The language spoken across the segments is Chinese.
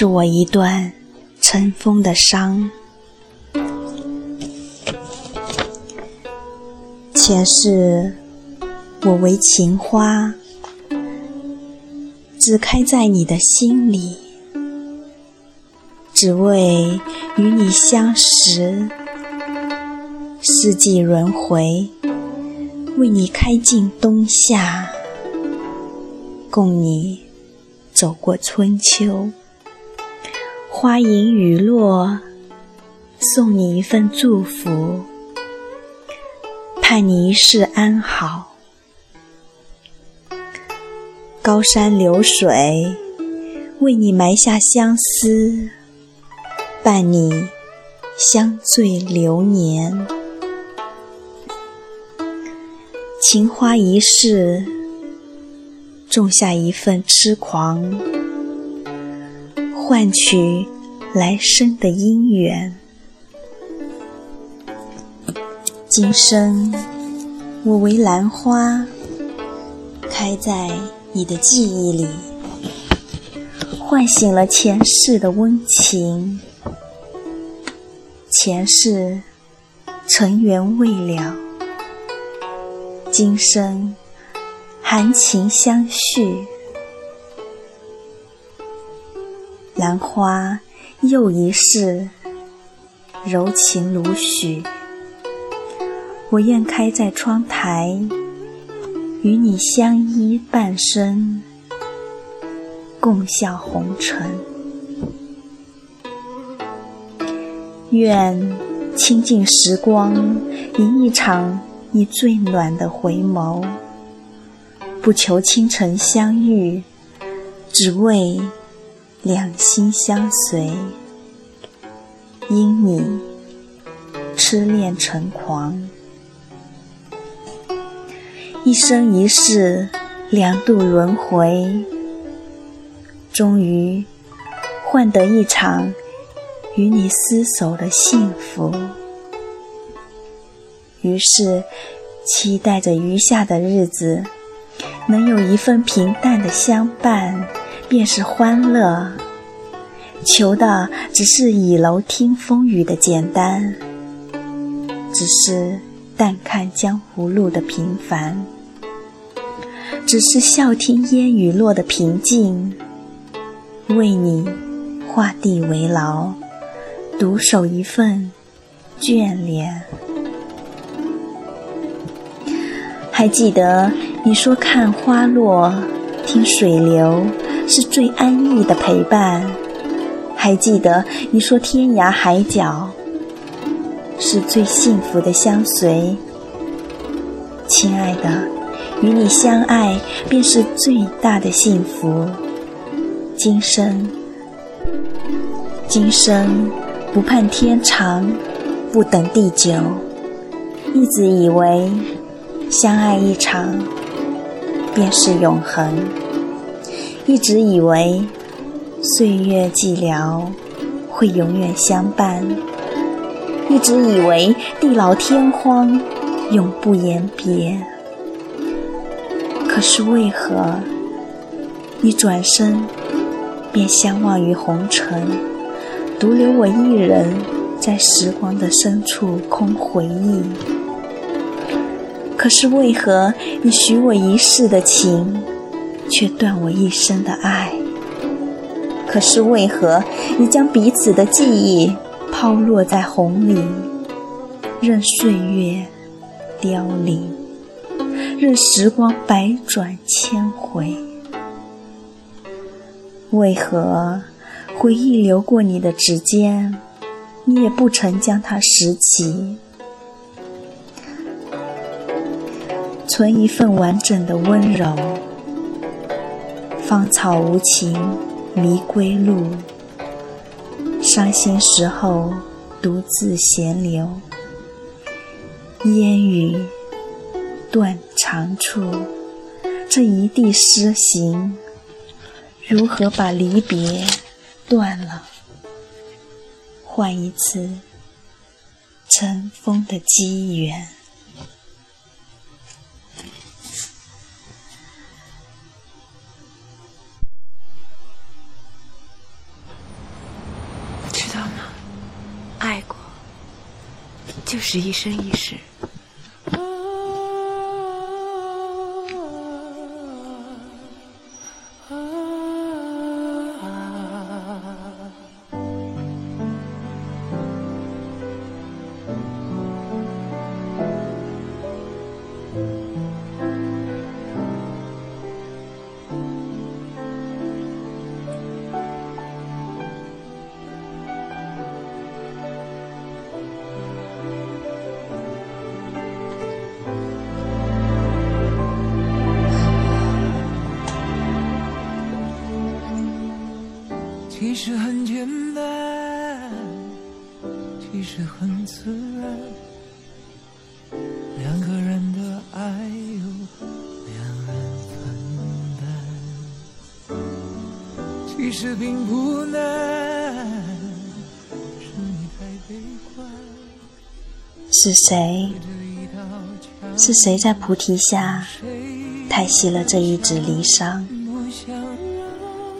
是我一段尘封的伤。前世我为情花，只开在你的心里，只为与你相识。四季轮回，为你开尽冬夏，共你走过春秋。花影雨落，送你一份祝福，盼你一世安好。高山流水，为你埋下相思，伴你相醉流年。情花一世，种下一份痴狂，换取来生的姻缘。今生我为兰花，开在你的记忆里，唤醒了前世的温情。前世尘缘未了。今生含情相续，兰花又一世，柔情如许。我愿开在窗台，与你相依半生，共笑红尘。愿倾尽时光，迎一场。你最暖的回眸，不求倾城相遇，只为两心相随。因你痴恋成狂，一生一世两度轮回，终于换得一场与你厮守的幸福。于是，期待着余下的日子能有一份平淡的相伴，便是欢乐。求的只是倚楼听风雨的简单，只是淡看江湖路的平凡，只是笑听烟雨落的平静。为你画地为牢，独守一份眷恋。还记得你说看花落，听水流是最安逸的陪伴。还记得你说天涯海角是最幸福的相随。亲爱的，与你相爱便是最大的幸福。今生，今生不盼天长，不等地久，一直以为。相爱一场，便是永恒。一直以为岁月寂寥会永远相伴，一直以为地老天荒永不言别。可是为何你转身便相忘于红尘，独留我一人在时光的深处空回忆？可是为何你许我一世的情，却断我一生的爱？可是为何你将彼此的记忆抛落在红里，任岁月凋零，任时光百转千回？为何回忆流过你的指尖，你也不曾将它拾起？存一份完整的温柔，芳草无情迷归路，伤心时候独自闲流，烟雨断肠处，这一地诗行，如何把离别断了，换一次尘封的机缘？就是一生一世。实并不难，是。谁？是谁在菩提下叹息了这一纸离殇？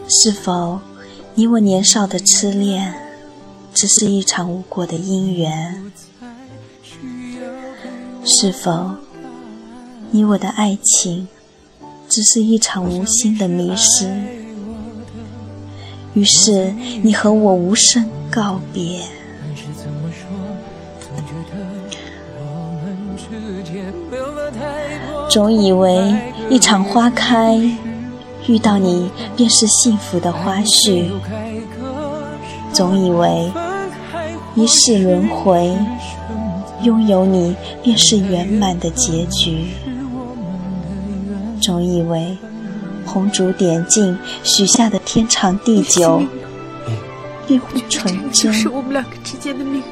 是否？你我年少的痴恋，只是一场无果的姻缘；是否你我的爱情，只是一场无心的迷失？于是你和我无声告别。总以为一场花开。遇到你便是幸福的花絮，总以为一世轮回，拥有你便是圆满的结局。总以为红烛点尽，许下的天长地久便会纯真。是我们两个之间的命运。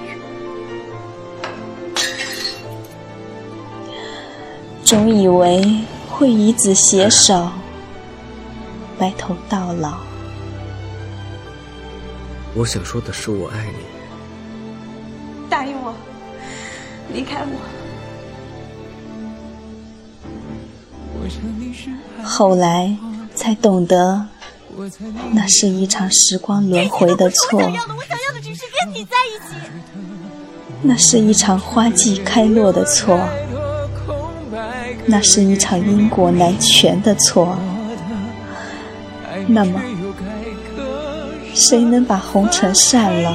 总以为会与子携手。白头到老。我想说的是，我爱你。答应我，离开我。后来才懂得，那是一场时光轮回的错。我想要的，我想要的只是跟你在一起。那是一场花季开落的错。那是一场因果难全的错。那么，谁能把红尘散了，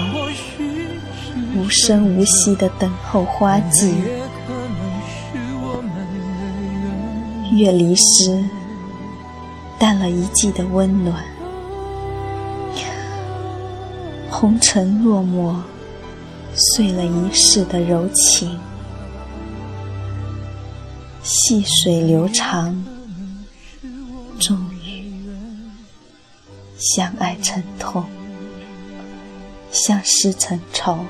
无声无息的等候花季？月离时，淡了一季的温暖；红尘落寞，碎了一世的柔情。细水流长，终于。相爱成痛，相思成愁，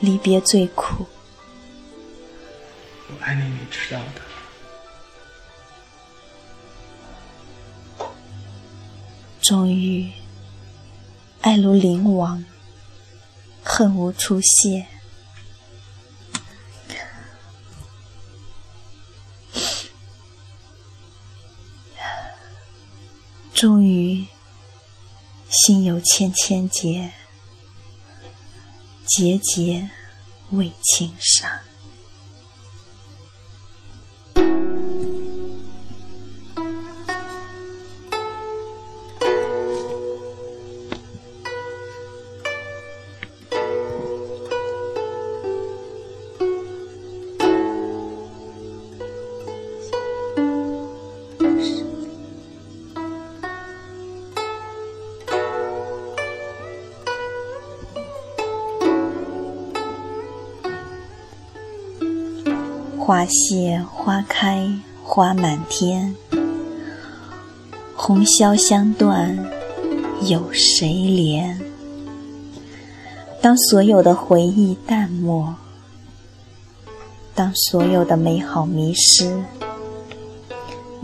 离别最苦。我爱你，你知道的。终于，爱如灵王，恨无出现。终于，心有千千结，结结为情伤。花谢花开花满天，红消香断有谁怜？当所有的回忆淡漠，当所有的美好迷失，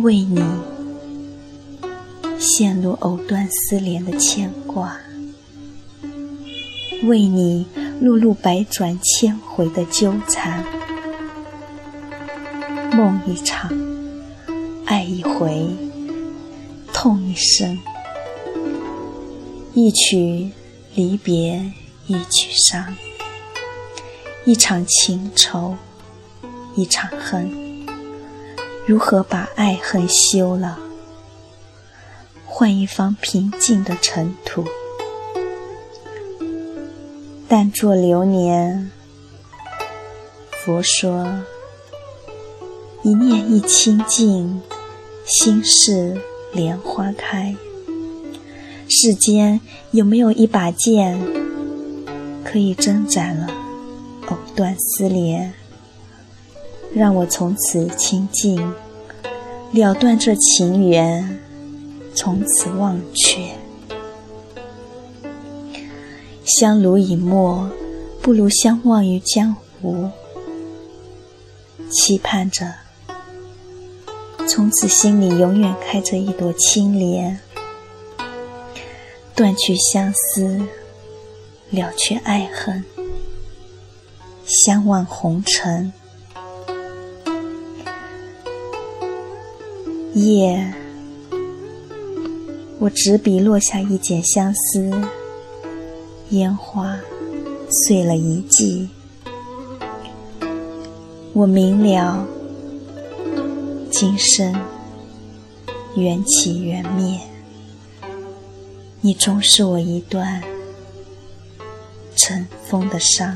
为你陷入藕断丝连的牵挂，为你碌碌百转千回的纠缠。梦一场，爱一回，痛一生，一曲离别一曲伤，一场情仇，一场恨，如何把爱恨休了？换一方平静的尘土，但作流年。佛说：一念一清净，心事莲花开。世间有没有一把剑，可以挣斩了？藕断丝连，让我从此清净，了断这情缘，从此忘却。相濡以沫，不如相忘于江湖。期盼着，从此心里永远开着一朵青莲，断去相思，了却爱恨。相忘红尘，夜，我执笔落下一剪相思，烟花碎了一季。我明了，今生缘起缘灭，你终是我一段尘封的伤。